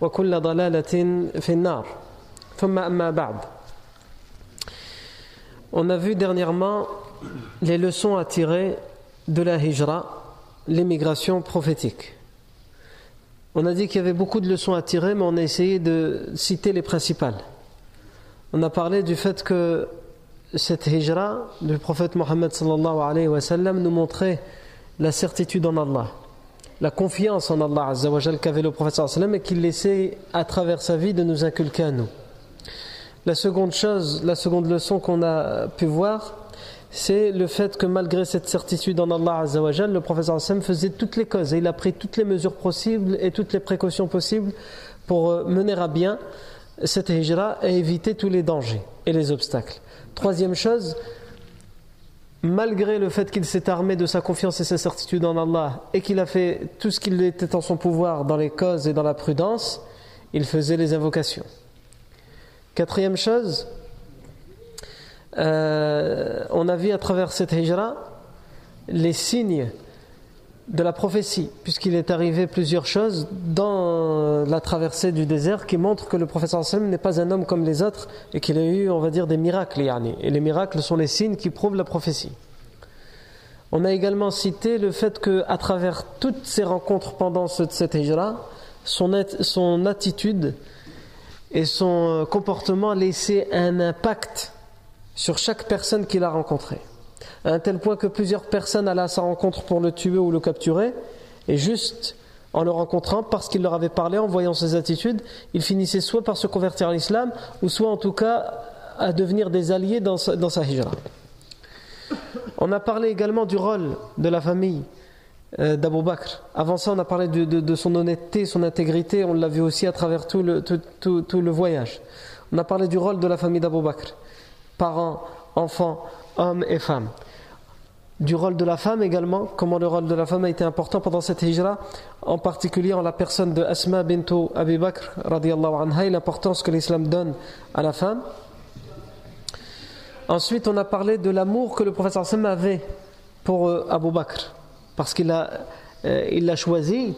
وكل ضلالة في النار ثم أما بعد On a vu dernièrement les leçons à tirer de la hijra, l'émigration prophétique. On a dit qu'il y avait beaucoup de leçons à tirer, mais on a essayé de citer les principales. On a parlé du fait que cette hijra du prophète Mohammed sallallahu alayhi wa sallam nous montrait la certitude en Allah, la confiance en Allah azza qu'avait le wa sallam et qu'il laissait à travers sa vie de nous inculquer à nous. La seconde chose, la seconde leçon qu'on a pu voir, c'est le fait que malgré cette certitude en Allah Azzawajal, le professeur Hassan faisait toutes les causes et il a pris toutes les mesures possibles et toutes les précautions possibles pour mener à bien cette hijra et éviter tous les dangers et les obstacles. Troisième chose, malgré le fait qu'il s'est armé de sa confiance et sa certitude en Allah et qu'il a fait tout ce qu'il était en son pouvoir dans les causes et dans la prudence, il faisait les invocations. Quatrième chose, euh, on a vu à travers cette hijra les signes de la prophétie, puisqu'il est arrivé plusieurs choses dans la traversée du désert qui montrent que le professeur sallam n'est pas un homme comme les autres et qu'il a eu, on va dire, des miracles. Et les miracles sont les signes qui prouvent la prophétie. On a également cité le fait qu'à travers toutes ces rencontres pendant cette hijra, son, son attitude et son comportement laissait un impact sur chaque personne qu'il a rencontrée. À un tel point que plusieurs personnes allaient à sa rencontre pour le tuer ou le capturer, et juste en le rencontrant, parce qu'il leur avait parlé, en voyant ses attitudes, il finissait soit par se convertir à l'islam, ou soit en tout cas à devenir des alliés dans sa, dans hijra. On a parlé également du rôle de la famille euh, d'Abu Bakr. Avant ça, on a parlé de, son honnêteté, son intégrité, on l'a vu aussi à travers tout le, tout, le voyage. On a parlé du rôle de la famille d'Abu Bakr, parents, enfants, hommes et femmes. Du rôle de la femme également, comment le rôle de la femme a été important pendant cette hijra, en particulier en la personne de Asma bintou Abi Bakr, anha, et l'importance que l'islam donne à la femme. Ensuite, on a parlé de l'amour que le professeur Sam avait pour euh, Abu Bakr, parce qu'il l'a euh, il choisi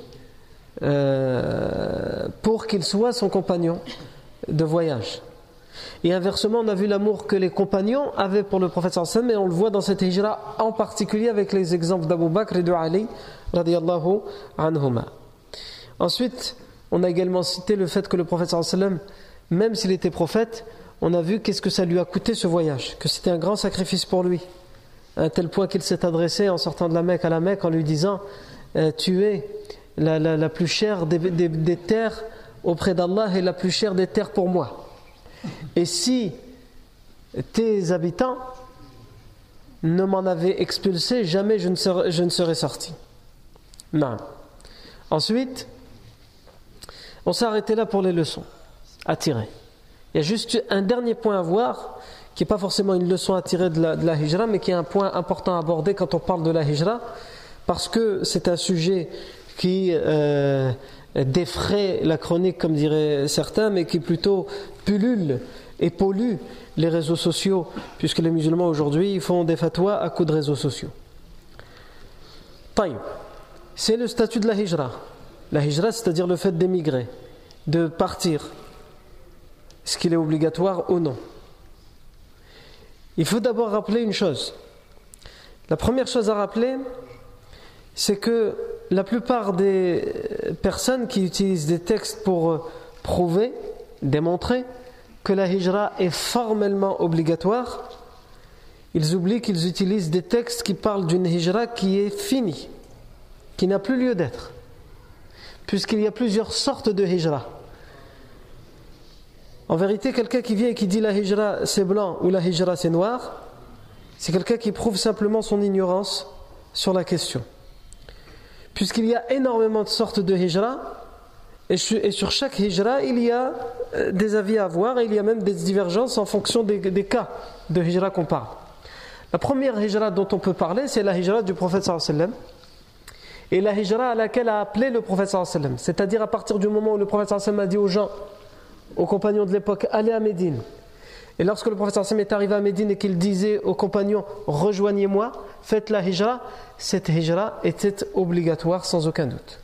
euh, pour qu'il soit son compagnon de voyage. Et inversement, on a vu l'amour que les compagnons avaient pour le prophète sallam et on le voit dans cette hijra en particulier avec les exemples d'Abu Bakr et de Ali radiallahu anhuma. Ensuite, on a également cité le fait que le prophète sallam, même s'il était prophète, on a vu qu'est-ce que ça lui a coûté ce voyage, que c'était un grand sacrifice pour lui, à un tel point qu'il s'est adressé en sortant de la Mecque à la Mecque en lui disant euh, Tu es la, la, la plus chère des, des terres auprès d'Allah et la plus chère des terres pour moi. Et si tes habitants ne m'en avaient expulsé, jamais je ne serais, sorti. Non. Ensuite, on s'est arrêté là pour les leçons à tirer. Il y a juste un dernier point à voir, qui n'est pas forcément une leçon à tirer de la, hijra, mais qui est un point important à aborder quand on parle de la hijra, parce que c'est un sujet qui euh, défraie la chronique, comme diraient certains, mais qui plutôt pullule et pollue les réseaux sociaux, puisque les musulmans aujourd'hui font des fatwas à coups de réseaux sociaux. C'est le statut de la hijra. La hijra, c'est-à-dire le fait d'émigrer, de partir. Est-ce qu'il est obligatoire ou non Il faut d'abord rappeler une chose. La première chose à rappeler, c'est que la plupart des personnes qui utilisent des textes pour prouver, démontrer que la hijra est formellement obligatoire, ils oublient qu'ils utilisent des textes qui parlent d'une hijra qui est finie, qui n'a plus lieu d'être, puisqu'il y a plusieurs sortes de hijra. En vérité, quelqu'un qui vient et qui dit la hijra c'est blanc ou la hijra c'est noir, c'est quelqu'un qui prouve simplement son ignorance sur la question. Puisqu'il y a énormément de sortes de hijra, et sur chaque hijra, il y a euh, des avis à avoir, et il y a même des divergences en fonction des, cas de hijra qu'on parle. La première hijra dont on peut parler, c'est la hijra du prophète sallam et la hijra à laquelle a appelé le prophète sallam. C'est-à-dire à partir du moment où le prophète sallam a dit aux gens, aux compagnons de l'époque, allez à Médine. Et lorsque le prophète sallam est arrivé à Médine et qu'il disait aux compagnons, rejoignez-moi, faites la hijra, cette hijra était obligatoire sans aucun doute.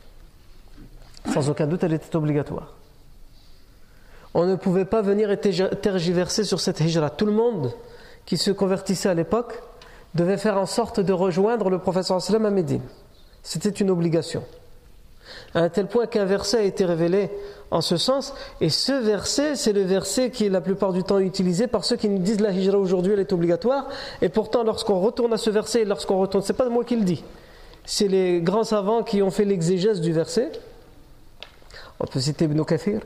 Sans aucun doute, elle était obligatoire. On ne pouvait pas venir et tergiverser sur cette hijra. Tout le monde qui se convertissait à l'époque devait faire en sorte de rejoindre le professeur sallam à Médine. C'était une obligation. À un tel point qu'un verset a été révélé en ce sens, et ce verset, c'est le verset qui est la plupart du temps utilisé par ceux qui nous disent la hijra aujourd'hui elle est obligatoire, et pourtant lorsqu'on retourne à ce verset, lorsqu'on retourne, c'est pas moi qui le dis, c'est les grands savants qui ont fait l'exégèse du verset. On peut citer Ibn Kathir,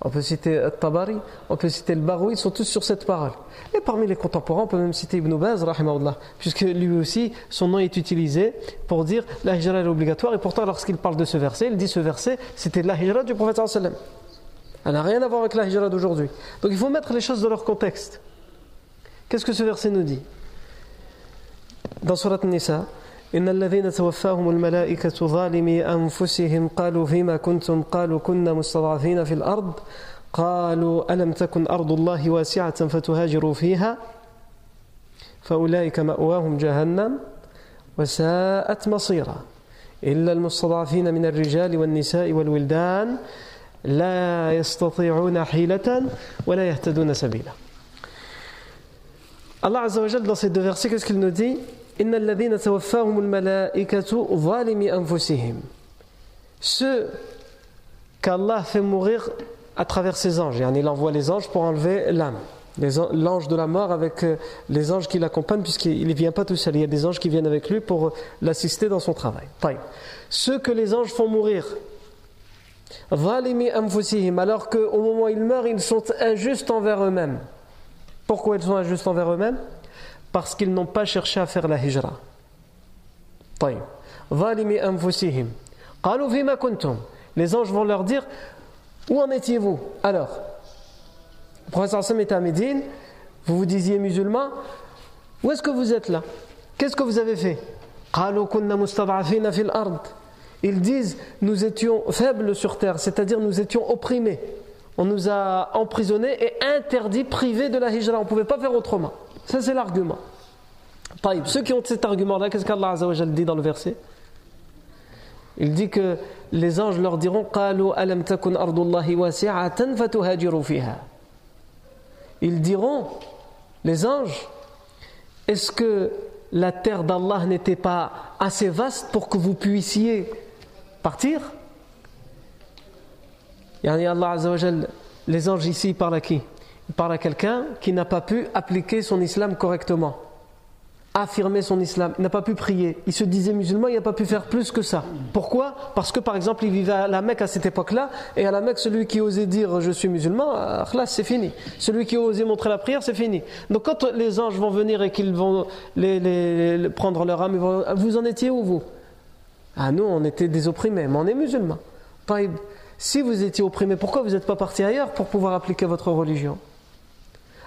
on peut citer Tabari, on peut citer le Barou, ils sont tous sur cette parole. Et parmi les contemporains, on peut même citer Ibn Baz, puisque lui aussi, son nom est utilisé pour dire la hijra est obligatoire, et pourtant lorsqu'il parle de ce verset, il dit ce verset, c'était la hijra du prophète. Elle n'a rien à voir avec la hijra d'aujourd'hui. Donc il faut mettre les choses dans leur contexte. Qu'est-ce que ce verset nous dit? Dans Surat Nisa, إن الذين توفاهم الملائكة ظالمي أنفسهم قالوا فيما كنتم؟ قالوا كنا مستضعفين في الأرض. قالوا ألم تكن أرض الله واسعة فتهاجروا فيها؟ فأولئك مأواهم جهنم وساءت مصيرا. إلا المستضعفين من الرجال والنساء والولدان لا يستطيعون حيلة ولا يهتدون سبيلا. الله عز وجل dans ces deux versets qu'est-ce qu'il nous dit? Ceux qu'Allah fait mourir à travers ses anges. Il envoie les anges pour enlever l'âme. L'ange de la mort avec euh, les anges qui l'accompagnent puisqu'il ne vient pas tout seul. Il y a des anges qui viennent avec lui pour l'assister dans son travail. Ceux que les anges font mourir alors qu'au moment où ils meurent ils sont injustes envers eux-mêmes. Pourquoi ils sont injustes envers eux-mêmes? Parce qu'ils n'ont pas cherché à faire la hijra. Les anges vont leur dire Où en étiez-vous? Alors, le professeur Hassan était à Médine, vous vous disiez musulman, où est-ce que vous êtes là? Qu'est-ce que vous avez fait? Ils disent Nous étions faibles sur terre, c'est-à-dire nous étions opprimés. On nous a emprisonnés et interdits, privés de la hijra. On ne pouvait pas faire autrement. Ça, c'est l'argument. Ceux qui ont cet argument-là, qu'est-ce qu'Allah dit dans le verset? Il dit que les anges leur diront Ils diront, les anges, est-ce que la terre d'Allah n'était pas assez vaste pour que vous puissiez partir? Allah les anges ici, parlent à qui? Ils parlent à quelqu'un qui n'a pas pu appliquer son islam correctement affirmer son islam, n'a pas pu prier, il se disait musulman, il n'a pas pu faire plus que ça. Pourquoi? Parce que par exemple, il vivait à la Mecque à cette époque-là, et à la Mecque, celui qui osait dire je suis musulman, là c'est fini. Celui qui osait montrer la prière, c'est fini. Donc quand les anges vont venir et qu'ils vont prendre leur âme, vont, vous en étiez où vous? Ah nous, on était des opprimés, mais on est musulmans. Si vous étiez opprimés, pourquoi vous n'êtes pas partis ailleurs pour pouvoir appliquer votre religion?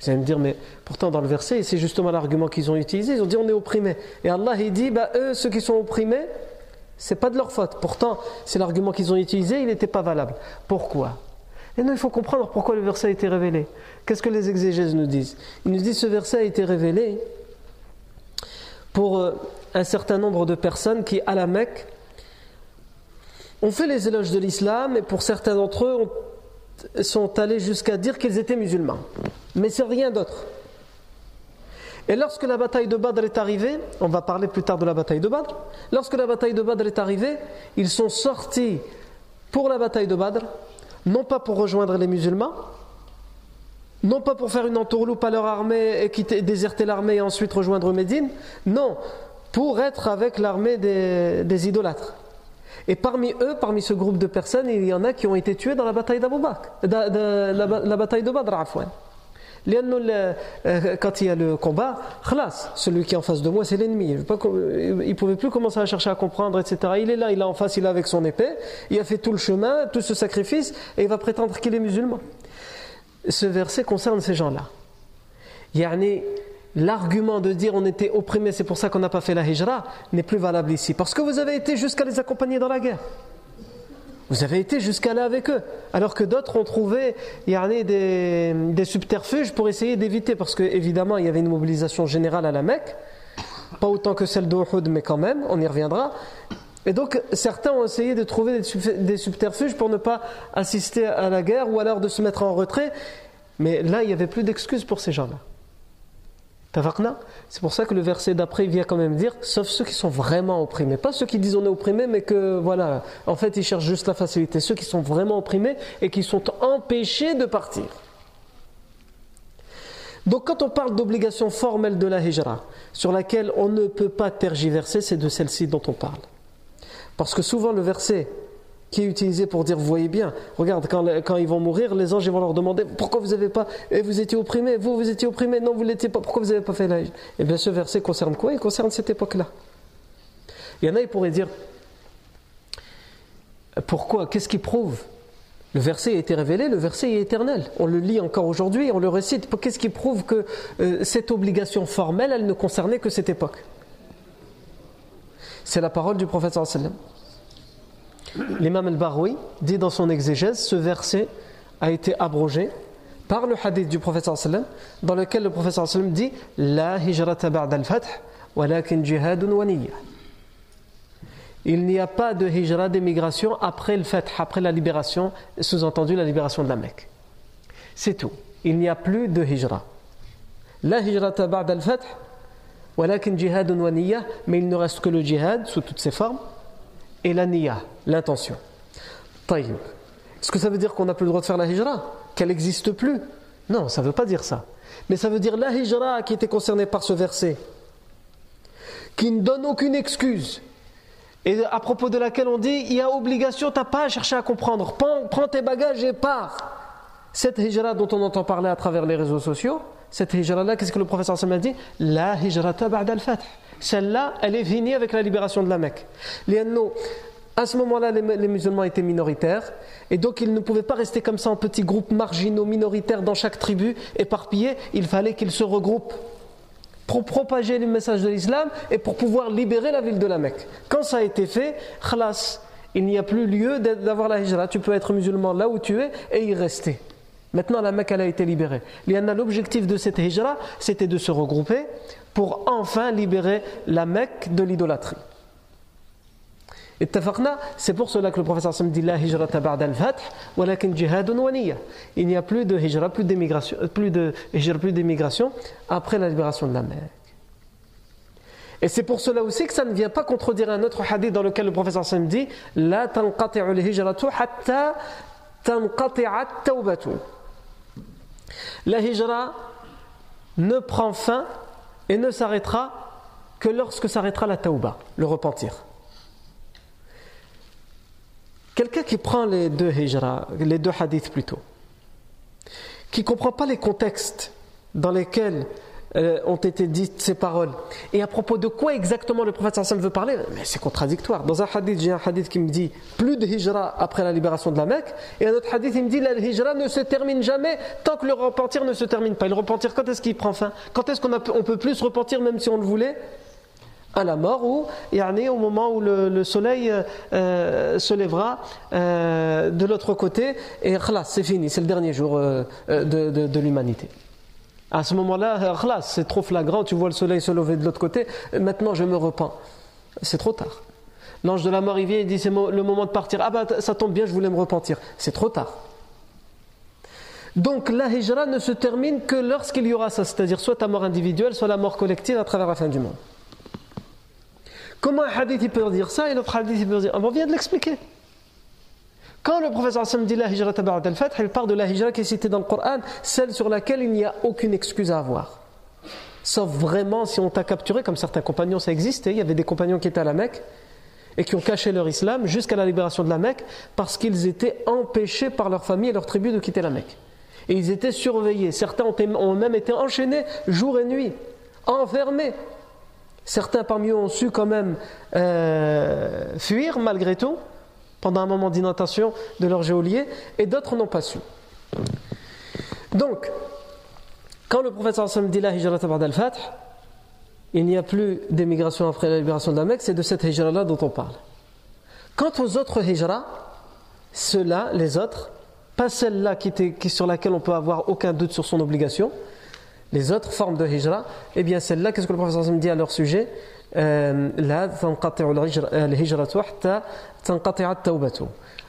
Vous allez me dire, mais pourtant dans le verset, c'est justement l'argument qu'ils ont utilisé, ils ont dit on est opprimés. Et Allah il dit, bah, eux, ceux qui sont opprimés, c'est pas de leur faute. Pourtant, c'est l'argument qu'ils ont utilisé, il n'était pas valable. Pourquoi? Et non, il faut comprendre pourquoi le verset a été révélé. Qu'est-ce que les exégèses nous disent? Ils nous disent ce verset a été révélé pour euh, un certain nombre de personnes qui, à la Mecque, ont fait les éloges de l'islam et pour certains d'entre eux sont allés jusqu'à dire qu'ils étaient musulmans. Mais c'est rien d'autre. Et lorsque la bataille de Badr est arrivée, on va parler plus tard de la bataille de Badr, lorsque la bataille de Badr est arrivée, ils sont sortis pour la bataille de Badr, non pas pour rejoindre les musulmans, non pas pour faire une entourloupe à leur armée et quitter, déserter l'armée et ensuite rejoindre Médine, non, pour être avec l'armée des, idolâtres. Et parmi eux, parmi ce groupe de personnes, il y en a qui ont été tués dans la bataille d'Abu Bakr, la, la, bataille de Badr, Afouane. Euh, quand il y a le combat, celui qui est en face de moi, c'est l'ennemi. Il ne pouvait plus commencer à chercher à comprendre, etc. Il est là, il est en face, il est avec son épée, il a fait tout le chemin, tout ce sacrifice, et il va prétendre qu'il est musulman. Ce verset concerne ces gens-là. L'argument de dire on était opprimé, c'est pour ça qu'on n'a pas fait la hijra, n'est plus valable ici. Parce que vous avez été jusqu'à les accompagner dans la guerre. Vous avez été jusqu'à là avec eux. Alors que d'autres ont trouvé des, subterfuges pour essayer d'éviter. Parce qu'évidemment, il y avait une mobilisation générale à la Mecque. Pas autant que celle d'Uhud, mais quand même, on y reviendra. Et donc, certains ont essayé de trouver des subterfuges pour ne pas assister à la guerre ou alors de se mettre en retrait. Mais là, il n'y avait plus d'excuses pour ces gens-là. C'est pour ça que le verset d'après vient quand même dire sauf ceux qui sont vraiment opprimés. Pas ceux qui disent on est opprimés, mais que voilà, en fait ils cherchent juste la facilité. Ceux qui sont vraiment opprimés et qui sont empêchés de partir. Donc quand on parle d'obligation formelle de la hijra, sur laquelle on ne peut pas tergiverser, c'est de celle-ci dont on parle. Parce que souvent le verset qui est utilisé pour dire, vous voyez bien, regarde, quand, ils vont mourir, les anges vont leur demander, pourquoi vous n'avez pas, et vous étiez opprimé, vous, vous étiez opprimé, non, vous l'étiez pas, pourquoi vous n'avez pas fait la Eh bien, ce verset concerne quoi? Il concerne cette époque-là. Il y en a, ils pourraient dire, pourquoi? Qu'est-ce qui prouve? Le verset a été révélé, le verset est éternel. On le lit encore aujourd'hui, on le récite. Qu'est-ce qui prouve que euh, cette obligation formelle, elle ne concernait que cette époque? C'est la parole du prophète sallallahu L'imam al-Baroui dit dans son exégèse, ce verset a été abrogé par le hadith du prophète sallam dans lequel le prophète sallam dit La hijrata ba'da al-fath walakin jihadun wa Il n'y a pas de hijra d'émigration après le fath, après la libération, sous-entendu la libération de la Mecque. C'est tout. Il n'y a plus de hijra. La hijrata ba'da al-fath walakin jihadun wa mais il ne reste que le jihad sous toutes ses formes et la niya, l'intention. Est-ce que ça veut dire qu'on n'a plus le droit de faire la hijra? Qu'elle n'existe plus? Non, ça ne veut pas dire ça. Mais ça veut dire la hijra qui était concernée par ce verset, qui ne donne aucune excuse, et à propos de laquelle on dit il y a obligation, tu n'as pas à chercher à comprendre. Prends, tes bagages et pars. Cette hijra dont on entend parler à travers les réseaux sociaux, cette hijra-là, qu'est-ce que le professeur a dit? La hijra ba'da al-fath. Celle-là, elle est finie avec la libération de la Mecque. À ce moment-là, les, musulmans étaient minoritaires, et donc ils ne pouvaient pas rester comme ça en petits groupes marginaux, minoritaires dans chaque tribu, éparpillés. Il fallait qu'ils se regroupent pour propager le message de l'islam et pour pouvoir libérer la ville de la Mecque. Quand ça a été fait, khlas, il n'y a plus lieu d'avoir la hijra. Tu peux être musulman là où tu es et y rester. Maintenant, la Mecque, a été libérée. L'objectif de cette hijra, c'était de se regrouper pour enfin libérer la Mecque de l'idolâtrie. Et c'est pour cela que le professeur Sam dit la hijra ba'da al-fath walakin jihadun wa Il n'y a plus de hijra, plus d'émigration, plus de hijra, plus d'émigration après la libération de la Mecque. Et c'est pour cela aussi que ça ne vient pas contredire un autre hadith dans lequel le professeur Sam dit la La hijra ne prend fin et ne s'arrêtera que lorsque s'arrêtera la tauba, le repentir. Quelqu'un qui prend les deux les deux hadiths plutôt, qui ne comprend pas les contextes dans lesquels euh, ont été dites ces paroles. Et à propos de quoi exactement le prophète sallam veut parler Mais c'est contradictoire. Dans un hadith, j'ai un hadith qui me dit plus de hijra après la libération de la Mecque, et un autre hadith, il me dit la hijra ne se termine jamais tant que le repentir ne se termine pas. Le repentir, quand est-ce qu'il prend fin? Quand est-ce qu'on on peut plus repentir même si on le voulait? À la mort ou au moment où le, soleil euh, se lèvera euh, de l'autre côté et c'est fini, c'est le dernier jour de, de l'humanité. À ce moment-là, c'est trop flagrant, tu vois le soleil se lever de l'autre côté, maintenant je me repens. C'est trop tard. L'ange de la mort, il vient et dit c'est le moment de partir. Ah bah ça tombe bien, je voulais me repentir. C'est trop tard. Donc la hijra ne se termine que lorsqu'il y aura ça, c'est-à-dire soit ta mort individuelle, soit la mort collective à travers la fin du monde. Comment un hadith il peut dire ça et l'autre hadith peut dire ah, On vient de l'expliquer. Quand le professeur dit la hijra al fath il parle de la hijra qui est citée dans le Coran, celle sur laquelle il n'y a aucune excuse à avoir. Sauf vraiment si on t'a capturé, comme certains compagnons, ça existait. Il y avait des compagnons qui étaient à la Mecque et qui ont caché leur islam jusqu'à la libération de la Mecque parce qu'ils étaient empêchés par leur famille et leur tribu de quitter la Mecque. Et ils étaient surveillés. Certains ont même été enchaînés jour et nuit, enfermés. Certains parmi eux ont su quand même euh, fuir malgré tout pendant un moment d'inattention de leur géolier, et d'autres n'ont pas su. Donc, quand le prophète sallam dit la hijra al-fath, il n'y a plus d'émigration après la libération de la Mecque, c'est de cette hijra-là dont on parle. Quant aux autres hijras, ceux-là, les autres, pas celle-là qui, qui, sur laquelle on peut avoir aucun doute sur son obligation, les autres formes de hijra, eh bien celle-là, qu'est-ce que le sallam dit à leur sujet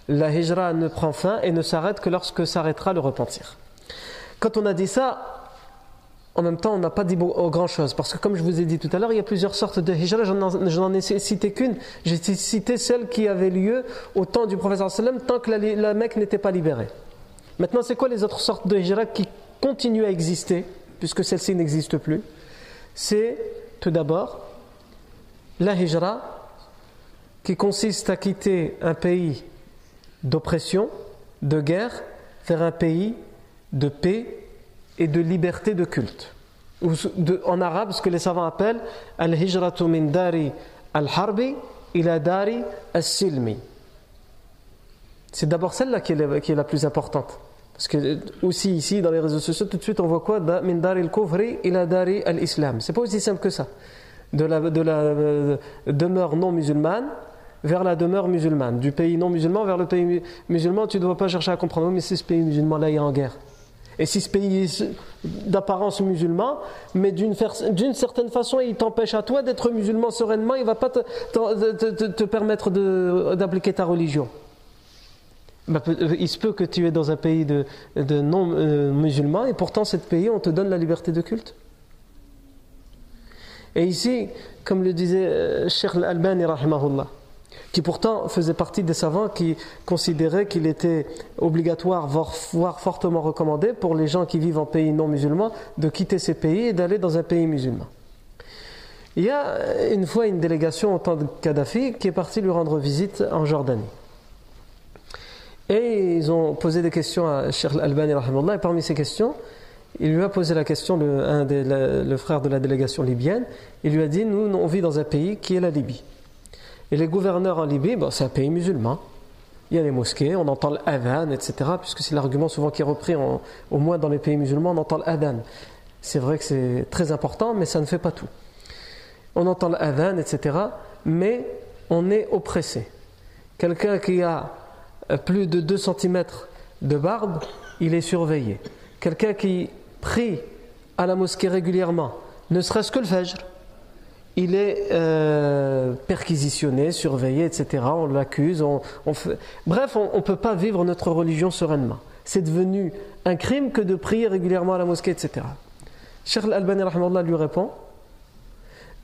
la hijra ne prend fin et ne s'arrête que lorsque s'arrêtera le repentir. Quand on a dit ça, en même temps, on n'a pas dit grand chose. Parce que, comme je vous ai dit tout à l'heure, il y a plusieurs sortes de hijra. Je n'en ai cité qu'une. J'ai cité celle qui avait lieu au temps du prophète sallam, tant que la, Mecque n'était pas libérée. Maintenant, c'est quoi les autres sortes de hijra qui continuent à exister, puisque celle-ci n'existe plus C'est, tout d'abord, la hijra, qui consiste à quitter un pays d'oppression, de guerre, vers un pays de paix et de liberté de culte. en arabe, ce que les savants appellent al-hijratu al-harbi ila dari al-silmi. C'est d'abord celle-là qui, est la plus importante. Parce que aussi ici, dans les réseaux sociaux, tout de suite on voit quoi? Min dari al-kufri ila dari al-islam. C'est pas aussi simple que ça de la, euh, demeure non musulmane vers la demeure musulmane. Du pays non musulman vers le pays musulman, tu ne dois pas chercher à comprendre, mais si ce pays musulman-là est en guerre. Et si ce pays est d'apparence musulman, mais d'une certaine façon, il t'empêche à toi d'être musulman sereinement, il ne va pas te, permettre d'appliquer ta religion. Bah, il se peut que tu es dans un pays de, non euh, et pourtant, ce pays, on te donne la liberté de culte. Et ici, comme le disait euh, Sheikh Al-Albani, qui pourtant faisait partie des savants qui considéraient qu'il était obligatoire, voire fortement recommandé pour les gens qui vivent en pays non musulmans de quitter ces pays et d'aller dans un pays musulman. Il y a une fois une délégation au temps de Kadhafi qui est partie lui rendre visite en Jordanie. Et ils ont posé des questions à Sheikh Al-Albani, et parmi ces questions, il lui a posé la question, le, un des, le, frère de la délégation libyenne, il lui a dit, nous, on vit dans un pays qui est la Libye. Et les gouverneurs en Libye, c'est un pays musulman. Il y a les mosquées, on entend l'adhan, etc., puisque c'est l'argument souvent qui est repris, au moins dans les pays musulmans, on entend l'adhan. C'est vrai que c'est très important, mais ça ne fait pas tout. On entend l'adhan, etc., mais on est oppressé. Quelqu'un qui a plus de 2 cm de barbe, il est surveillé. Quelqu'un qui prie à la mosquée régulièrement, ne serait-ce que le Fajr, il est euh, perquisitionné, surveillé, etc. On l'accuse. On, fait... Bref, on ne peut pas vivre notre religion sereinement. C'est devenu un crime que de prier régulièrement à la mosquée, etc. Cheikh Al-Albani lui répond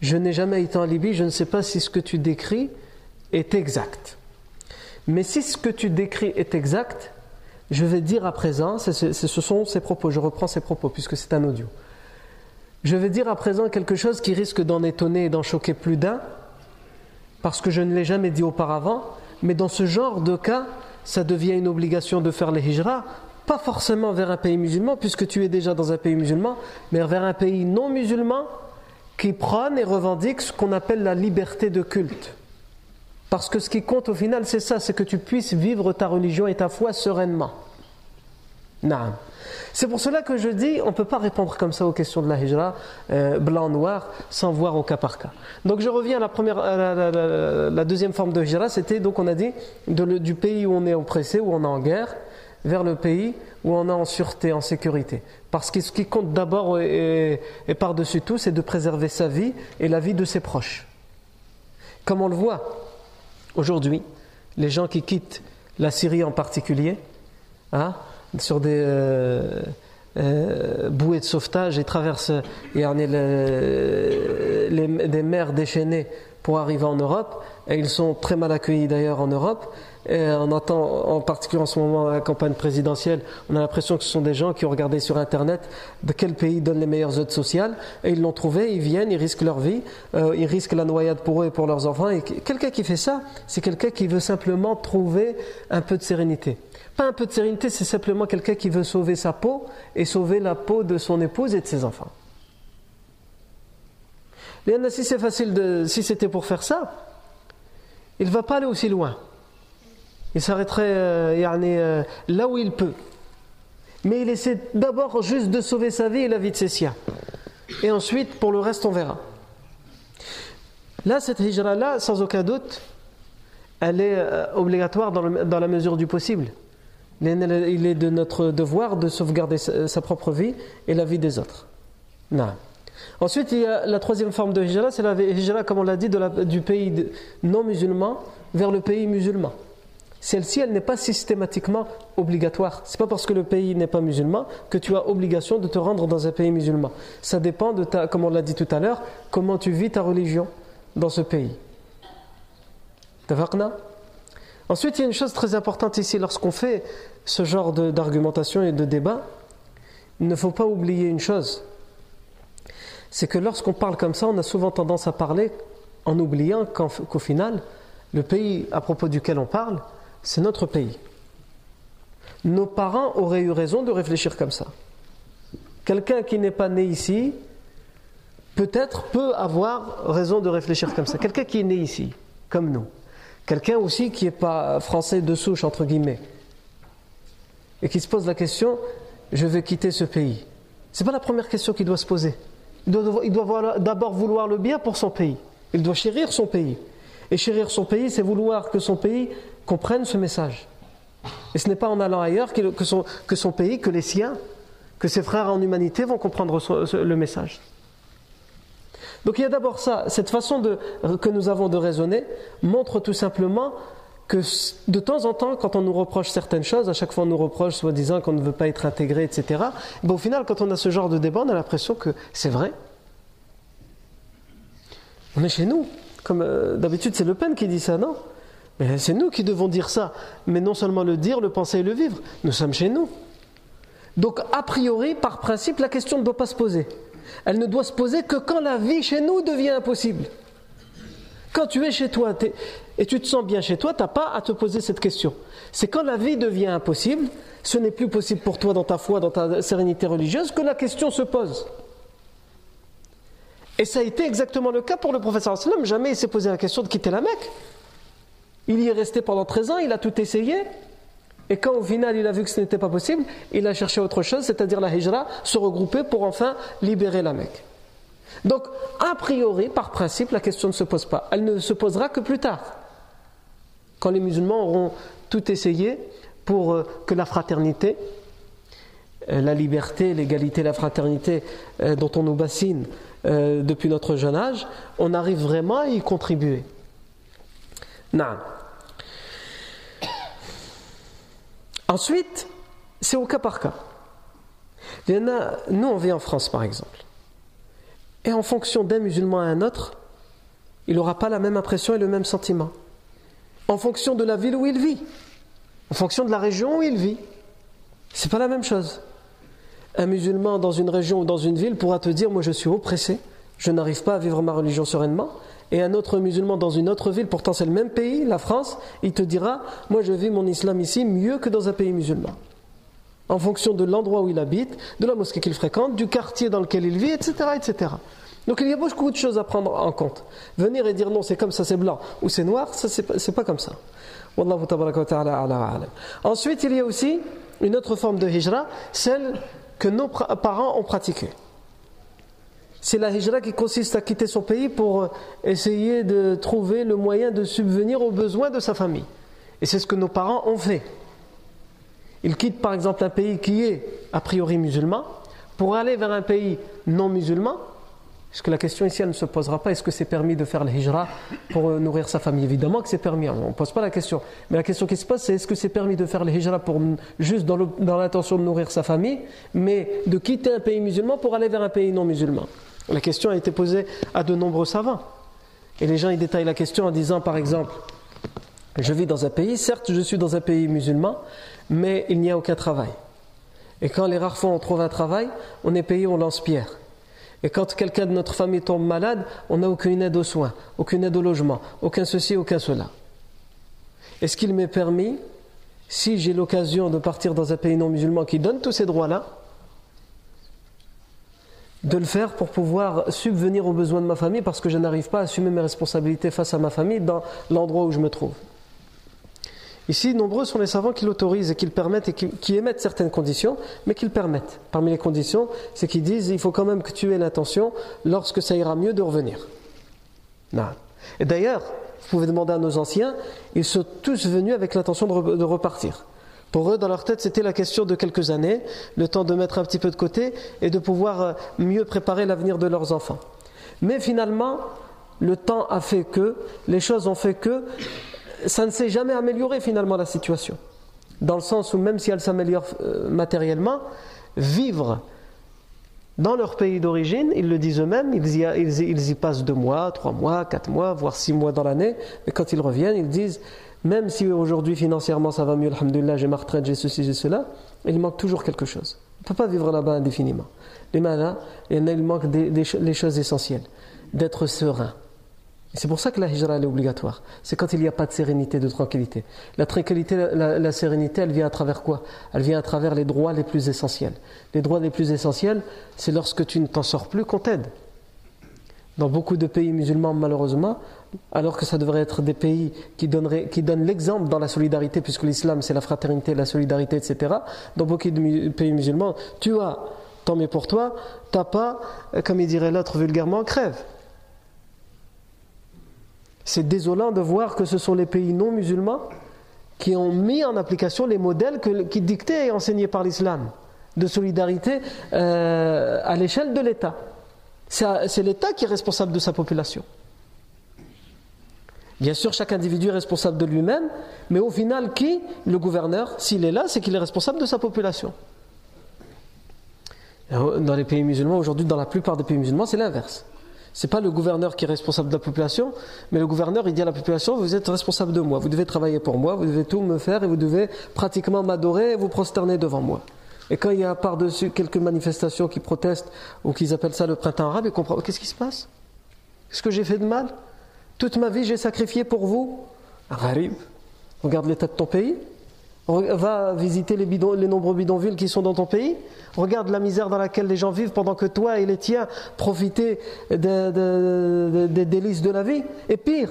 Je n'ai jamais été en Libye, je ne sais pas si ce que tu décris est exact. Mais si ce que tu décris est exact, je vais dire à présent, ce sont ses propos, je reprends ses propos puisque c'est un audio. Je vais dire à présent quelque chose qui risque d'en étonner et d'en choquer plus d'un, parce que je ne l'ai jamais dit auparavant, mais dans ce genre de cas, ça devient une obligation de faire les hijras pas forcément vers un pays musulman, puisque tu es déjà dans un pays musulman, mais vers un pays non musulman qui prône et revendique ce qu'on appelle la liberté de culte. Parce que ce qui compte au final, c'est ça, c'est que tu puisses vivre ta religion et ta foi sereinement. Non. C'est pour cela que je dis, on ne peut pas répondre comme ça aux questions de la hijra, euh, blanc-noir, sans voir au cas par cas. Donc je reviens à la, première, la, deuxième forme de hijra, c'était, donc on a dit, du pays où on est oppressé, où on est en guerre, vers le pays où on est en sûreté, en sécurité. Parce que ce qui compte d'abord et par-dessus tout, c'est de préserver sa vie et la vie de ses proches. Comme on le voit, Aujourd'hui, les gens qui quittent la Syrie en particulier, hein, sur des euh, euh, bouées de sauvetage et traversent des mers déchaînées pour arriver en Europe, et ils sont très mal accueillis d'ailleurs en Europe, et on entend, en particulier en ce moment, la campagne présidentielle, on a l'impression que ce sont des gens qui ont regardé sur Internet de quel pays donne les meilleures aides sociales, et ils l'ont trouvé, ils viennent, ils risquent leur vie, euh, ils risquent la noyade pour eux et pour leurs enfants. Quelqu'un qui fait ça, c'est quelqu'un qui veut simplement trouver un peu de sérénité. Pas un peu de sérénité, c'est simplement quelqu'un qui veut sauver sa peau et sauver la peau de son épouse et de ses enfants. Si c'est si c'était pour faire ça, il ne va pas aller aussi loin. Il s'arrêterait euh, euh, là où il peut. Mais il essaie d'abord juste de sauver sa vie et la vie de ses siens. Et ensuite, pour le reste, on verra. Là, cette hijra-là, sans aucun doute, elle est euh, obligatoire dans, la mesure du possible. Il est de notre devoir de sauvegarder sa, propre vie et la vie des autres. Ensuite, il y a la troisième forme de hijra, c'est la hijra, comme on l'a dit, du pays non musulman vers le pays musulman celle-ci, elle n'est pas systématiquement obligatoire. C'est pas parce que le pays n'est pas musulman que tu as obligation de te rendre dans un pays musulman. Ça dépend de ta, comme on l'a dit tout à l'heure, comment tu vis ta religion dans ce pays. Ensuite, il y a une chose très importante ici, lorsqu'on fait ce genre d'argumentation et de débat, il ne faut pas oublier une chose. C'est que lorsqu'on parle comme ça, on a souvent tendance à parler en oubliant qu'au final, le pays à propos duquel on parle, c'est notre pays. Nos parents auraient eu raison de réfléchir comme ça. Quelqu'un qui n'est pas né ici, peut-être peut avoir raison de réfléchir comme ça. Quelqu'un qui est né ici, comme nous. Quelqu'un aussi qui n'est pas français de souche, entre guillemets. Et qui se pose la question, je vais quitter ce pays. Ce n'est pas la première question qu'il doit se poser. Il doit, il doit d'abord vouloir le bien pour son pays. Il doit chérir son pays. Et chérir son pays, c'est vouloir que son pays comprenne ce message. Et ce n'est pas en allant ailleurs que son, pays, que les siens, que ses frères en humanité vont comprendre le message. Donc il y a d'abord ça, cette façon de, que nous avons de raisonner montre tout simplement que de temps en temps, quand on nous reproche certaines choses, à chaque fois on nous reproche soi-disant qu'on ne veut pas être intégré, etc., ben, au final, quand on a ce genre de débat, on a l'impression que c'est vrai. On est chez nous. Comme euh, d'habitude, c'est Le Pen qui dit ça, non? C'est nous qui devons dire ça. Mais non seulement le dire, le penser et le vivre. Nous sommes chez nous. Donc, a priori, par principe, la question ne doit pas se poser. Elle ne doit se poser que quand la vie chez nous devient impossible. Quand tu es chez toi et tu te sens bien chez toi, tu n'as pas à te poser cette question. C'est quand la vie devient impossible, ce n'est plus possible pour toi dans ta foi, dans ta sérénité religieuse, que la question se pose. Et ça a été exactement le cas pour le professeur. Jamais il s'est posé la question de quitter la Mecque. Il y est resté pendant 13 ans, il a tout essayé. Et quand au final il a vu que ce n'était pas possible, il a cherché autre chose, c'est-à-dire la hijra, se regrouper pour enfin libérer la Mecque. Donc, a priori, par principe, la question ne se pose pas. Elle ne se posera que plus tard. Quand les musulmans auront tout essayé pour euh, que la fraternité, euh, la liberté, l'égalité, la fraternité euh, dont on nous bassine depuis notre jeune âge, on arrive vraiment à y contribuer. Non. Ensuite, c'est au cas par cas. nous, on vit en France, par exemple. Et en fonction d'un musulman à un autre, il n'aura pas la même impression et le même sentiment. En fonction de la ville où il vit, en fonction de la région où il vit, c'est pas la même chose. Un musulman dans une région ou dans une ville pourra te dire Moi, je suis oppressé, je n'arrive pas à vivre ma religion sereinement et un autre musulman dans une autre ville, pourtant c'est le même pays, la France, il te dira Moi je vis mon islam ici mieux que dans un pays musulman. en fonction de l'endroit où il habite, de la mosquée qu'il fréquente, du quartier dans lequel il vit, etc. etc. Donc il y a beaucoup de choses à prendre en compte. Venir et dire non, c'est comme ça, c'est blanc ou c'est noir, ça c'est pas, comme ça. Ensuite, il y a aussi une autre forme de hijra, celle que nos parents ont pratiquée. C'est la hijra qui consiste à quitter son pays pour essayer de trouver le moyen de subvenir aux besoins de sa famille. Et c'est ce que nos parents ont fait. Ils quittent par exemple un pays qui est a priori musulman pour aller vers un pays non musulman est-ce que la question ici, elle ne se posera pas est-ce que c'est permis de faire le hijra pour euh, nourrir sa famille? Évidemment que c'est permis, on ne pose pas la question. Mais la question qui se pose, c'est est-ce que c'est permis de faire le hijra pour, juste dans l'intention de nourrir sa famille, mais de quitter un pays musulman pour aller vers un pays non musulman? La question a été posée à de nombreux savants. Et les gens y détaillent la question en disant, par exemple, je vis dans un pays, certes je suis dans un pays musulman, mais il n'y a aucun travail. Et quand les rares fois on trouve un travail, on est payé, on lance pierre. Et quand quelqu'un de notre famille tombe malade, on n'a aucune aide aux soins, aucune aide au logement, aucun ceci, aucun cela. Est-ce qu'il m'est permis, si j'ai l'occasion de partir dans un pays non musulman qui donne tous ces droits-là, de le faire pour pouvoir subvenir aux besoins de ma famille parce que je n'arrive pas à assumer mes responsabilités face à ma famille dans l'endroit où je me trouve Ici, nombreux sont les savants qui l'autorisent et qui le permettent et qui, émettent certaines conditions, mais qui le permettent. Parmi les conditions, c'est qu'ils disent il faut quand même que tu aies l'intention, lorsque ça ira mieux, de revenir. Non. Et d'ailleurs, vous pouvez demander à nos anciens, ils sont tous venus avec l'intention de, repartir. Pour eux, dans leur tête, c'était la question de quelques années, le temps de mettre un petit peu de côté et de pouvoir euh, mieux préparer l'avenir de leurs enfants. Mais finalement, le temps a fait que, les choses ont fait que, ça ne s'est jamais amélioré finalement la situation. Dans le sens où même si elle s'améliore euh, matériellement, vivre dans leur pays d'origine, ils le disent eux-mêmes, ils y, ils, y, passent deux mois, trois mois, quatre mois, voire six mois dans l'année, mais quand ils reviennent, ils disent, même si aujourd'hui financièrement ça va mieux, alhamdulillah, j'ai ma retraite, j'ai ceci, j'ai cela, il manque toujours quelque chose. On ne peut pas vivre là-bas indéfiniment. Les malins, il manque des, les choses essentielles, d'être serein, c'est pour ça que la hijra est obligatoire. C'est quand il n'y a pas de sérénité, de tranquillité. La tranquillité, la, sérénité, elle vient à travers quoi? Elle vient à travers les droits les plus essentiels. Les droits les plus essentiels, c'est lorsque tu ne t'en sors plus qu'on t'aide. Dans beaucoup de pays musulmans, malheureusement, alors que ça devrait être des pays qui, donnent l'exemple dans la solidarité, puisque l'islam c'est la fraternité, la solidarité, etc. Dans beaucoup de pays musulmans, tu as, tant mieux pour toi, t'as pas, comme il dirait l'autre vulgairement, crève. C'est désolant de voir que ce sont les pays non musulmans qui ont mis en application les modèles qui dictaient et enseignés par l'islam de solidarité euh, à l'échelle de l'État. C'est l'État qui est responsable de sa population. Bien sûr, chaque individu est responsable de lui-même, mais au final, qui Le gouverneur, s'il est là, c'est qu'il est responsable de sa population. Dans les pays musulmans, aujourd'hui, dans la plupart des pays musulmans, c'est l'inverse. C'est pas le gouverneur qui est responsable de la population, mais le gouverneur il dit à la population vous êtes responsable de moi, vous devez travailler pour moi, vous devez tout me faire et vous devez pratiquement m'adorer et vous prosterner devant moi. Et quand il y a par-dessus quelques manifestations qui protestent ou qu'ils appellent ça le printemps arabe, ils comprennent qu'est-ce qui se passe? Qu'est-ce que j'ai fait de mal? Toute ma vie j'ai sacrifié pour vous. Gharib, regarde l'état de ton pays. Va visiter les, nombreux bidonvilles qui sont dans ton pays. Regarde la misère dans laquelle les gens vivent pendant que toi et les tiens profitez des délices de la vie. Et pire,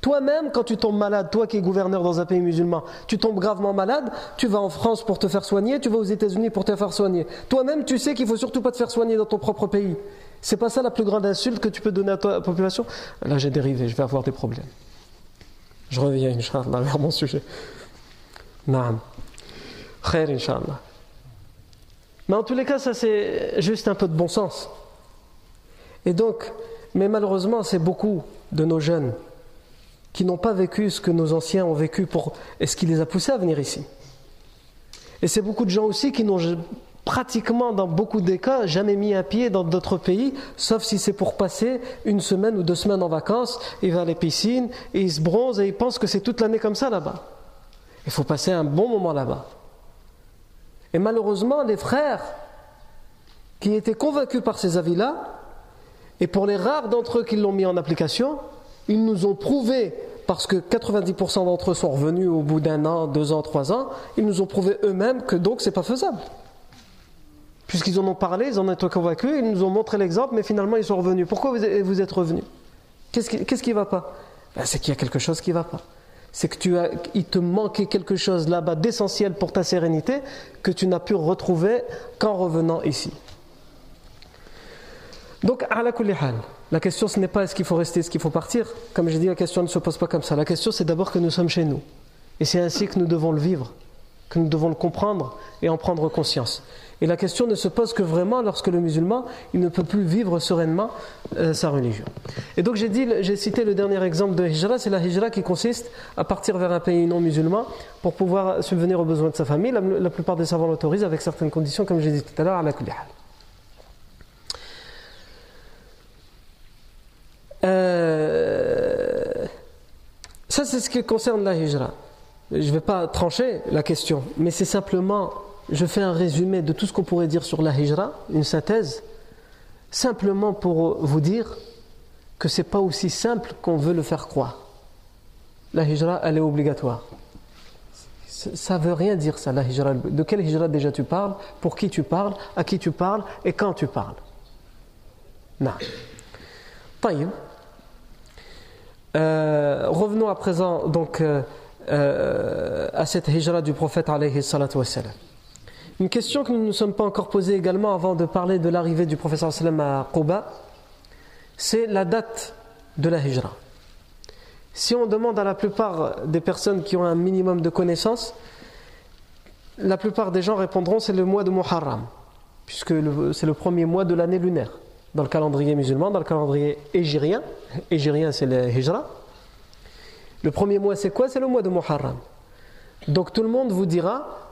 toi-même, quand tu tombes malade, toi qui es gouverneur dans un pays musulman, tu tombes gravement malade, tu vas en France pour te faire soigner, tu vas aux États-Unis pour te faire soigner. Toi-même, tu sais qu'il faut surtout pas te faire soigner dans ton propre pays. C'est pas ça la plus grande insulte que tu peux donner à ta population? Là, j'ai dérivé, je vais avoir des problèmes. Je reviens, Inch'Allah, vers mon sujet. Naam. Khair, Inch'Allah. Mais en tous les cas, ça c'est juste un peu de bon sens. Et donc, mais malheureusement, c'est beaucoup de nos jeunes qui n'ont pas vécu ce que nos anciens ont vécu et ce qui les a poussés à venir ici. Et c'est beaucoup de gens aussi qui n'ont pratiquement, dans beaucoup des cas, jamais mis un pied dans d'autres pays, sauf si c'est pour passer une semaine ou deux semaines en vacances, ils vont à les piscines, et se bronzent et ils pensent que c'est toute l'année comme ça là-bas. Il faut passer un bon moment là-bas. Et malheureusement, les frères qui étaient convaincus par ces avis-là, et pour les rares d'entre eux qui l'ont mis en application, ils nous ont prouvé parce que 90% d'entre eux sont revenus au bout d'un an, deux ans, trois ans, ils nous ont prouvé eux-mêmes que donc c'est pas faisable. Puisqu'ils en ont parlé, ils en ont été convaincus, ils nous ont montré l'exemple, mais finalement ils sont revenus. Pourquoi vous êtes revenus? Qu'est-ce qui ne va pas? Ben, C'est qu'il y a quelque chose qui ne va pas. C'est que tu as, il te manquait quelque chose là-bas d'essentiel pour ta sérénité que tu n'as pu retrouver qu'en revenant ici. Donc, à la la question ce n'est pas est-ce qu'il faut rester, est-ce qu'il faut partir? Comme j'ai dit, la question ne se pose pas comme ça. La question c'est d'abord que nous sommes chez nous. Et c'est ainsi que nous devons le vivre, que nous devons le comprendre et en prendre conscience. Et la question ne se pose que vraiment lorsque le musulman il ne peut plus vivre sereinement euh, sa religion. Et donc j'ai dit, j'ai cité le dernier exemple de hijra, c'est la hijra qui consiste à partir vers un pays non musulman pour pouvoir subvenir aux besoins de sa famille. La, plupart des savants l'autorisent avec certaines conditions, comme j'ai dit tout à l'heure, à la euh, ça c'est ce qui concerne la hijra. Je ne vais pas trancher la question, mais c'est simplement je fais un résumé de tout ce qu'on pourrait dire sur la hijra, une synthèse, simplement pour vous dire que c'est pas aussi simple qu'on veut le faire croire. La hijra, elle est obligatoire. Ça veut rien dire ça, la hijra. De quelle hijra déjà tu parles Pour qui tu parles À qui tu parles Et quand tu parles Non. Euh, revenons à présent donc euh, euh, à cette hijra du prophète alayhi salatu wassalam. Une question que nous ne nous sommes pas encore posée également avant de parler de l'arrivée du professeur sallam à Quba, c'est la date de la hijra. Si on demande à la plupart des personnes qui ont un minimum de connaissances, la plupart des gens répondront c'est le mois de Muharram, puisque c'est le premier mois de l'année lunaire, dans le calendrier musulman, dans le calendrier égyrien. Égyrien, c'est le hijra. Le premier mois, c'est quoi? C'est le mois de Muharram. Donc tout le monde vous dira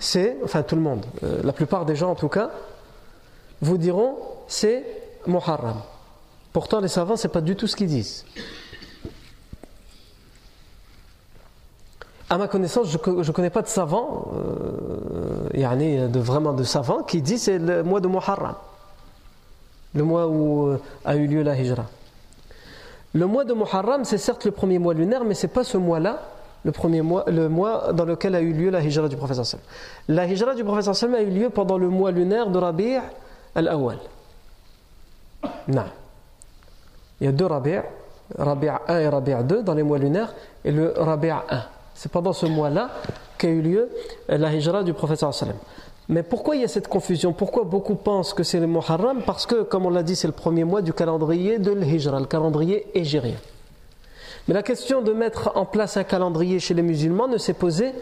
c'est, enfin tout le monde, euh, la plupart des gens en tout cas, vous diront c'est Muharram. Pourtant, les savants, c'est pas du tout ce qu'ils disent. À ma connaissance, je ne connais pas de savants, euh, de vraiment de savants, qui disent c'est le mois de Muharram, le mois où euh, a eu lieu la Hijra. Le mois de Muharram, c'est certes le premier mois lunaire, mais c'est pas ce mois-là le premier mois, le mois dans lequel a eu lieu la hijra du prophète sallam. La hijra du prophète sallam a eu lieu pendant le mois lunaire de Rabi' al-Awwal. Non. Il y a deux Rabi', Rabi' 1 et Rabi' 2 dans les mois lunaires et le Rabi' 1. C'est pendant ce mois-là qu'a eu lieu la hijra du prophète sallam. Mais pourquoi il y a cette confusion? Pourquoi beaucoup pensent que c'est le Muharram? Parce que, comme on l'a dit, c'est le premier mois du calendrier de l'Hijra, le calendrier égérien. Mais la question de mettre en place un calendrier chez les musulmans ne s'est posée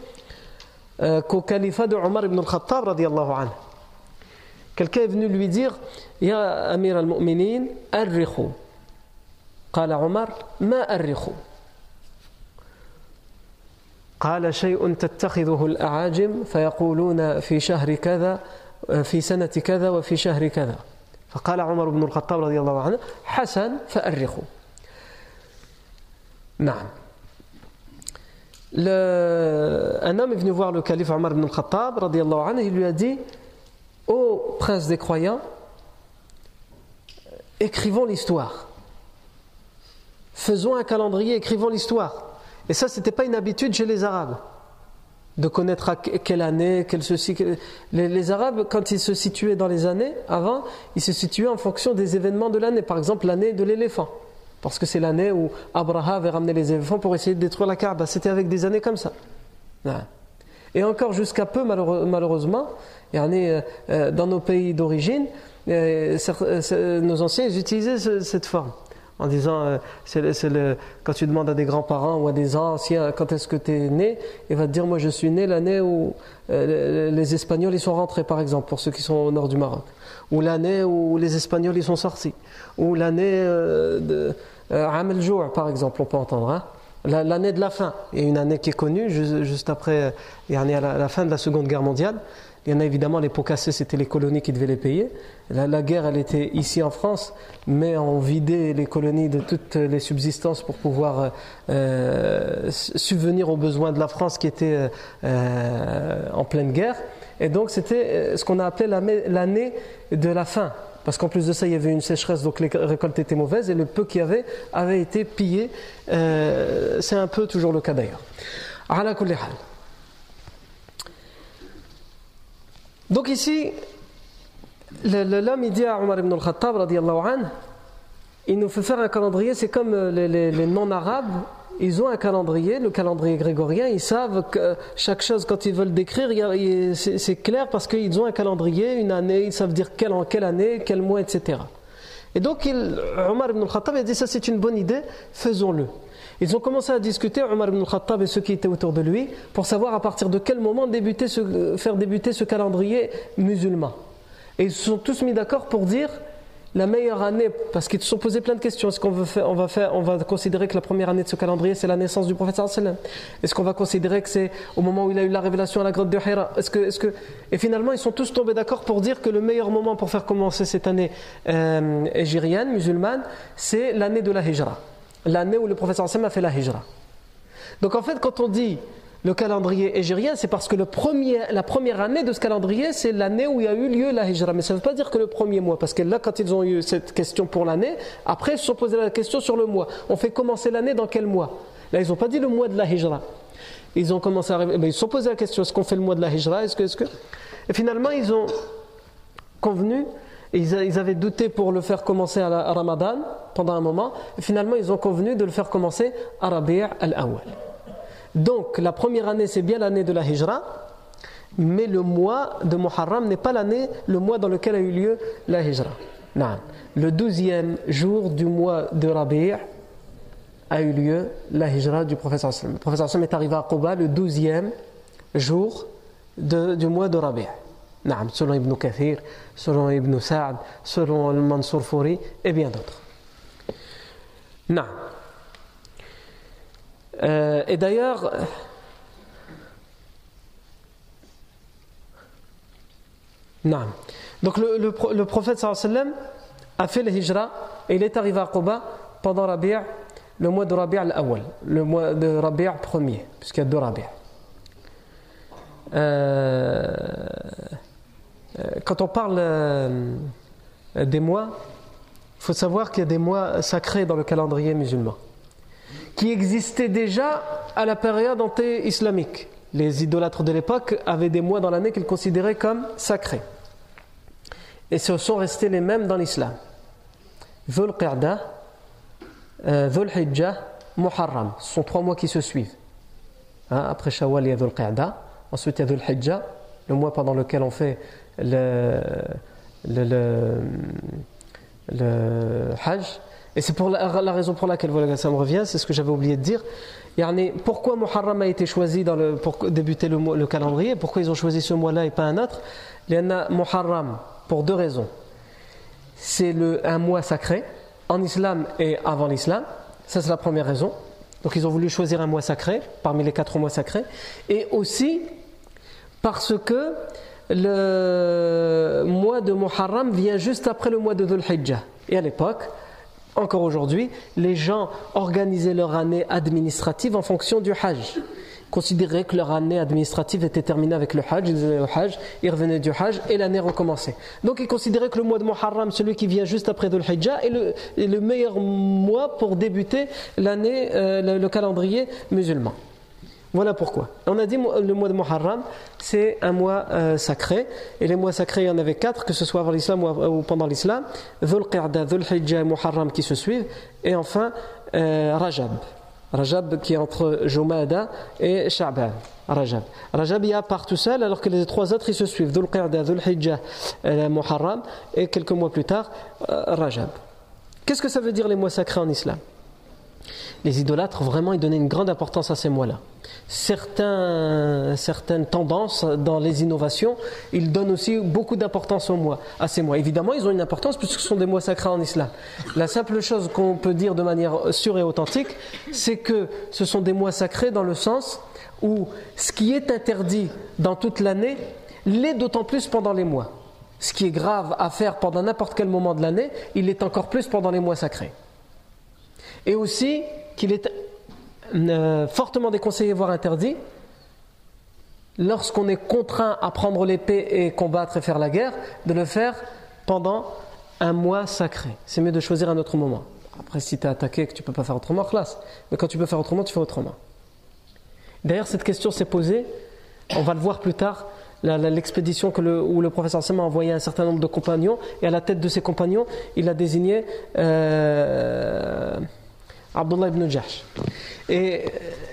euh, qu'au califat de Omar ibn al-Khattab radiallahu anhu. Quelqu'un est venu lui dire Ya Amir al-Mu'minin, arrikhu. قال عمر ما أرخوا قال شيء تتخذه الأعاجم فيقولون في شهر كذا في سنة كذا وفي شهر كذا فقال عمر بن الخطاب رضي الله عنه حسن فأرخوا non. un homme est venu voir le calife Omar ibn al-Khattab, anhu, il lui a dit Ô prince des croyants, écrivons l'histoire. Faisons un calendrier, écrivons l'histoire. Et ça, ce n'était pas une habitude chez les Arabes, de connaître à quelle année, quelle ceci. Les, Arabes, quand ils se situaient dans les années avant, ils se situaient en fonction des événements de l'année. Par exemple, l'année de l'éléphant. Parce que c'est l'année où Abraham avait ramené les éléphants pour essayer de détruire la Kaaba. C'était avec des années comme ça. Et encore jusqu'à peu, malheureusement, euh, euh, dans nos pays d'origine, euh, nos anciens utilisaient cette forme. En disant, quand tu demandes à des grands-parents ou à des anciens quand est-ce que tu es né, il va te dire Moi je suis né l'année où les Espagnols sont rentrés, par exemple, pour ceux qui sont au nord du Maroc ou l'année où les Espagnols y sont sortis, ou l'année euh, de euh, Amel par exemple, on peut entendre. Hein. L'année de la y a une année qui est connue, juste, après, à la fin de la Seconde Guerre mondiale. Il y en a évidemment les pots cassés, c'était les colonies qui devaient les payer. La, guerre, elle était ici en France, mais on vidait les colonies de toutes les subsistances pour pouvoir euh, subvenir aux besoins de la France qui était en pleine guerre. Et donc c'était euh, ce qu'on a appelé l'année de la fin, parce qu'en plus de ça, il y avait une sécheresse, donc les récoltes étaient mauvaises, et le peu qu'il y avait avait été pillé. Euh, c'est un peu toujours le cas d'ailleurs. Donc ici, l'homme il dit à Omar ibn al-Khattab, il nous fait faire un calendrier, c'est comme euh, les non-arabes ils ont un calendrier, le calendrier grégorien, ils savent que chaque chose, quand ils veulent décrire, c'est clair parce qu'ils ont un calendrier, une année, ils savent dire quelle, en quelle année, quel mois, etc. Et donc, Omar ibn al-Khattab a dit Ça, c'est une bonne idée, faisons-le. Ils ont commencé à discuter, Omar ibn al-Khattab et ceux qui étaient autour de lui, pour savoir à partir de quel moment débuter faire débuter ce calendrier musulman. Et ils se sont tous mis d'accord pour dire la meilleure année, parce qu'ils se sont posé plein de questions. Est-ce qu'on veut faire, on va faire, on va considérer que la première année de ce calendrier c'est la naissance du prophète sallam? Est-ce qu'on va considérer que c'est au moment où il a eu la révélation à la grotte de Hira? Est-ce que, est-ce que, et finalement ils sont tous tombés d'accord pour dire que le meilleur moment pour faire commencer cette année euh, musulmane, c'est l'année de la Hijra, l'année où le prophète sallam a fait la Hijra. Donc en fait, quand on dit le calendrier égérien, c'est parce que la première année de ce calendrier, c'est l'année où il y a eu lieu la hijra. Mais ça ne veut pas dire que le premier mois, parce que là, quand ils ont eu cette question pour l'année, après, ils se sont posé la question sur le mois. On fait commencer l'année dans quel mois? Là, ils n'ont pas dit le mois de la hijra. Ils ont commencé à, ils se sont posé la question est-ce qu'on fait le mois de la hijra? Et finalement, ils ont convenu ils avaient douté pour le faire commencer à, Ramadan pendant un moment. Et finalement, ils ont convenu de le faire commencer à Rabi' al-Awwal. Donc la première année c'est bien l'année de la Hijra, mais le mois de Muharram n'est pas l'année, le mois dans lequel a eu lieu la Hijra. Le douzième jour du mois de Rabi' a eu lieu la Hijra du professeur Sallam. Le professeur est arrivé à Quba le douzième jour du mois de Rabi' selon Ibn Kathir, selon Ibn Sa'd, selon Mansour Fouri et bien d'autres. Euh, et d'ailleurs, non. Donc le, le, le prophète sallam a fait le hijra et il est arrivé à Quba pendant le mois de Rabi' al-Awwal, le mois de Rabi' premier, puisqu'il y a deux Rabi'. Euh, euh, quand on parle des mois, il faut savoir qu'il y a des mois sacrés dans le calendrier musulman qui existait déjà à la période anté-islamique. Les idolâtres de l'époque avaient des mois dans l'année qu'ils considéraient comme sacrés. Et ce sont restés les mêmes dans l'islam. Dhul Qa'da, euh, Dhul Hijjah, Muharram. Ce sont trois mois qui se suivent. Hein, après Shawwal, il y a Dhul. Ensuite, il y a Dhul Hijjah, le mois pendant lequel on fait le, le, le Hajj. Et c'est pour la, raison pour laquelle voilà, ça me revient, c'est ce que j'avais oublié de dire. pourquoi Muharram a été choisi pour débuter le, calendrier Pourquoi ils ont choisi ce mois-là et pas un autre? Il y en a Muharram pour deux raisons. C'est un mois sacré en islam et avant l'islam. Ça, c'est la première raison. Donc, ils ont voulu choisir un mois sacré parmi les quatre mois sacrés. Et aussi parce que le mois de Muharram vient juste après le mois de Dhul Hijjah. Et à l'époque, encore aujourd'hui, les gens organisaient leur année administrative en fonction du Hajj. Considéraient que leur année administrative était terminée avec le Hajj, ils au Hajj, ils revenaient du Hajj et l'année recommençait. Donc ils considéraient que le mois de Muharram, celui qui vient juste après Dhul Hijjah, est le, est le meilleur mois pour débuter l'année, euh, le calendrier musulman. Voilà pourquoi. On a dit le mois de Muharram, c'est un mois euh, sacré. Et les mois sacrés, il y en avait quatre, que ce soit avant l'islam ou, pendant l'islam. Dhul Qa'da, Dhul et Muharram qui se suivent. Et enfin, euh, Rajab. Rajab qui est entre Jumada et Sha'ban. Rajab. Rajab, il y a part tout seul, alors que les trois autres, ils se suivent. Dhul Qa'da, Dhul Hijjah, et Muharram. Et quelques mois plus tard, euh, Rajab. Qu'est-ce que ça veut dire les mois sacrés en islam? Les idolâtres, vraiment, ils donnaient une grande importance à ces mois-là. Certaines tendances dans les innovations, ils donnent aussi beaucoup d'importance aux mois, à ces mois. Évidemment, ils ont une importance puisque ce sont des mois sacrés en islam. La simple chose qu'on peut dire de manière sûre et authentique, c'est que ce sont des mois sacrés dans le sens où ce qui est interdit dans toute l'année l'est d'autant plus pendant les mois. Ce qui est grave à faire pendant n'importe quel moment de l'année, il l'est encore plus pendant les mois sacrés. Et aussi, qu'il est euh, fortement déconseillé, voire interdit, lorsqu'on est contraint à prendre l'épée et combattre et faire la guerre, de le faire pendant un mois sacré. C'est mieux de choisir un autre moment. Après, si tu es attaqué et que tu ne peux pas faire autrement, classe. Mais quand tu peux faire autrement, tu fais autrement. D'ailleurs, cette question s'est posée, on va le voir plus tard, l'expédition où le professeur Sam a envoyé un certain nombre de compagnons, et à la tête de ces compagnons, il a désigné euh, Abdullah ibn Jahsh. Et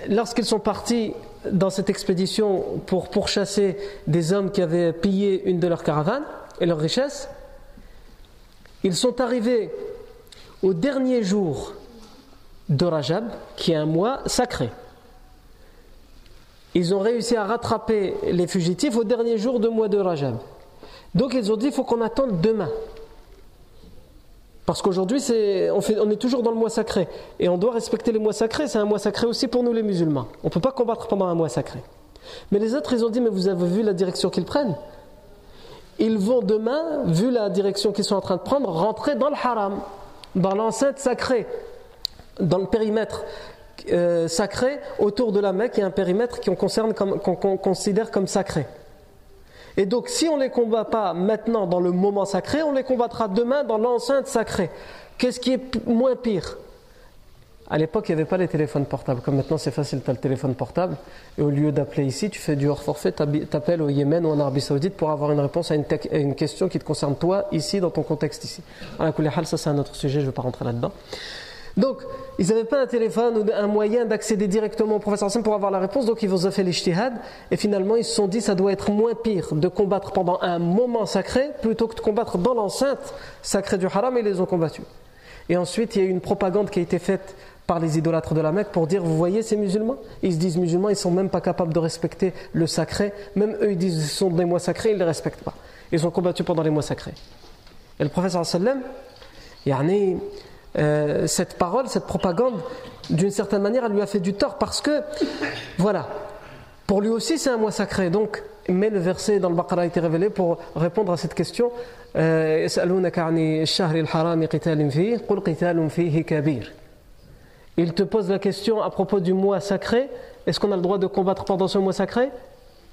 lorsqu'ils sont partis dans cette expédition pour pourchasser des hommes qui avaient pillé une de leurs caravanes et leurs richesses, ils sont arrivés au dernier jour de Rajab, qui est un mois sacré. Ils ont réussi à rattraper les fugitifs au dernier jour du mois de Rajab. Donc ils ont dit il faut qu'on attende demain. Parce qu'aujourd'hui, on, est toujours dans le mois sacré. Et on doit respecter les mois sacrés. C'est un mois sacré aussi pour nous les musulmans. On ne peut pas combattre pendant un mois sacré. Mais les autres, ils ont dit, mais vous avez vu la direction qu'ils prennent? Ils vont demain, vu la direction qu'ils sont en train de prendre, rentrer dans le haram, dans l'enceinte sacrée, dans le périmètre euh, sacré autour de la Mecque. Il y a un périmètre qu'on considère comme sacré. Et donc, si on ne les combat pas maintenant dans le moment sacré, on les combattra demain dans l'enceinte sacrée. Qu'est-ce qui est moins pire? À l'époque, il n'y avait pas les téléphones portables. Comme maintenant, c'est facile, tu as le téléphone portable. Et au lieu d'appeler ici, tu fais du hors forfait, tu appelles au Yémen ou en Arabie Saoudite pour avoir une réponse à une, question qui te concerne toi, ici, dans ton contexte ici. Ça, c'est un autre sujet, je ne vais pas rentrer là-dedans. Donc, ils n'avaient pas un téléphone ou un moyen d'accéder directement au professeur Hassan pour avoir la réponse, donc ils ont fait l'ishtihad, et finalement ils se sont dit ça doit être moins pire de combattre pendant un moment sacré plutôt que de combattre dans l'enceinte sacrée du haram, et ils les ont combattus. Et ensuite, il y a eu une propagande qui a été faite par les idolâtres de la Mecque pour dire vous voyez ces musulmans? Ils se disent musulmans ils sont même pas capables de respecter le sacré. Même eux ils disent ce sont des mois sacrés ils ne les respectent pas. Ils ont combattu pendant les mois sacrés. Et le professeur sallam yani, euh, cette parole, cette propagande, d'une certaine manière, elle lui a fait du tort parce que, voilà, pour lui aussi c'est un mois sacré. Donc, mais le verset dans le Baqarah a été révélé pour répondre à cette question. Euh, Il te pose la question à propos du mois sacré. Est-ce qu'on a le droit de combattre pendant ce mois sacré?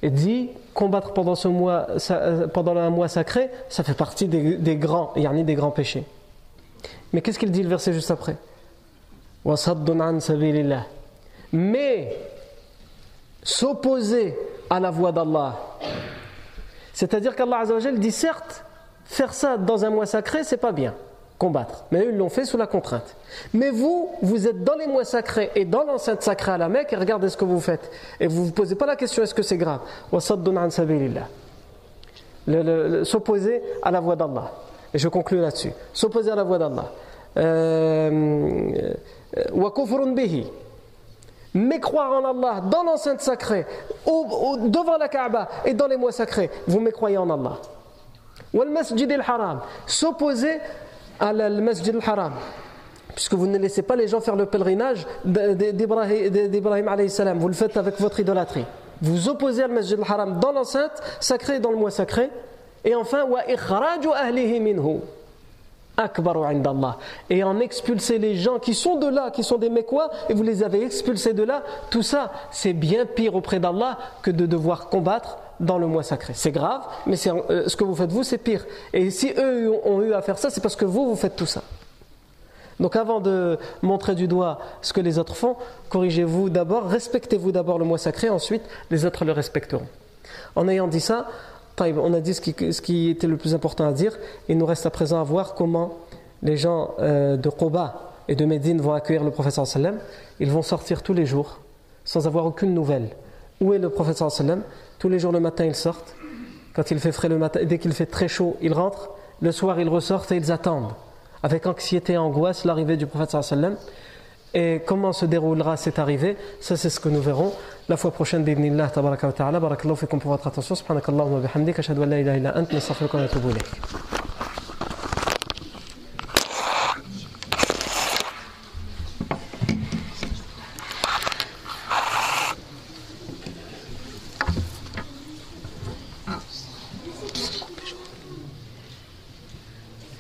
Et dit combattre pendant ce mois, euh, pendant un mois sacré, ça fait partie des, des grands, yani des grands péchés. Mais qu'est-ce qu'il dit le verset juste après Mais s'opposer à la voie d'Allah. C'est-à-dire qu'Allah dit certes, faire ça dans un mois sacré, c'est pas bien, combattre. Mais eux, ils l'ont fait sous la contrainte. Mais vous, vous êtes dans les mois sacrés et dans l'enceinte sacrée à la Mecque et regardez ce que vous faites. Et vous ne vous posez pas la question est-ce que c'est grave S'opposer à la voie d'Allah. Et je conclue là-dessus. S'opposer à la voie d'Allah. Euh, euh mais croire en Allah dans l'enceinte sacrée, devant la Kaaba et dans les mois sacrés, vous mécroyez en Allah. Wal masjid al-haram, s'opposer à la masjid al-haram, puisque vous ne laissez pas les gens faire le pèlerinage d'Ibrahim alayhi salam, vous le faites avec votre idolâtrie. Vous opposez al masjid al-haram dans l'enceinte sacrée et dans le mois sacré, et enfin, et en expulser les gens qui sont de là, qui sont des Mekwa, et vous les avez expulsés de là, tout ça, c'est bien pire auprès d'Allah que de devoir combattre dans le mois sacré. C'est grave, mais euh, ce que vous faites vous, c'est pire. Et si eux ont eu à faire ça, c'est parce que vous, vous faites tout ça. Donc avant de montrer du doigt ce que les autres font, corrigez-vous d'abord, respectez-vous d'abord le mois sacré, ensuite les autres le respecteront. En ayant dit ça, on a dit ce qui, était le plus important à dire. Il nous reste à présent à voir comment les gens euh, de Quba et de Médine vont accueillir le professeur sallam. Ils vont sortir tous les jours sans avoir aucune nouvelle. Où est le professeur sallam? Tous les jours le matin ils sortent. Quand il fait frais le matin, dès qu'il fait très chaud, ils rentrent. Le soir ils ressortent et ils attendent avec anxiété et angoisse l'arrivée du prophète sallam. Et comment se déroulera cette arrivée? Ça, c'est ce que nous verrons la fois prochaine. B'idnillah, tabaraka wa ta'ala. Barakallahu fikum pour votre attention. Subhanakallahu wa bihamdik. Ashhadu an la ilaha illa ant. Nastaghfiruka wa natubu ilayk.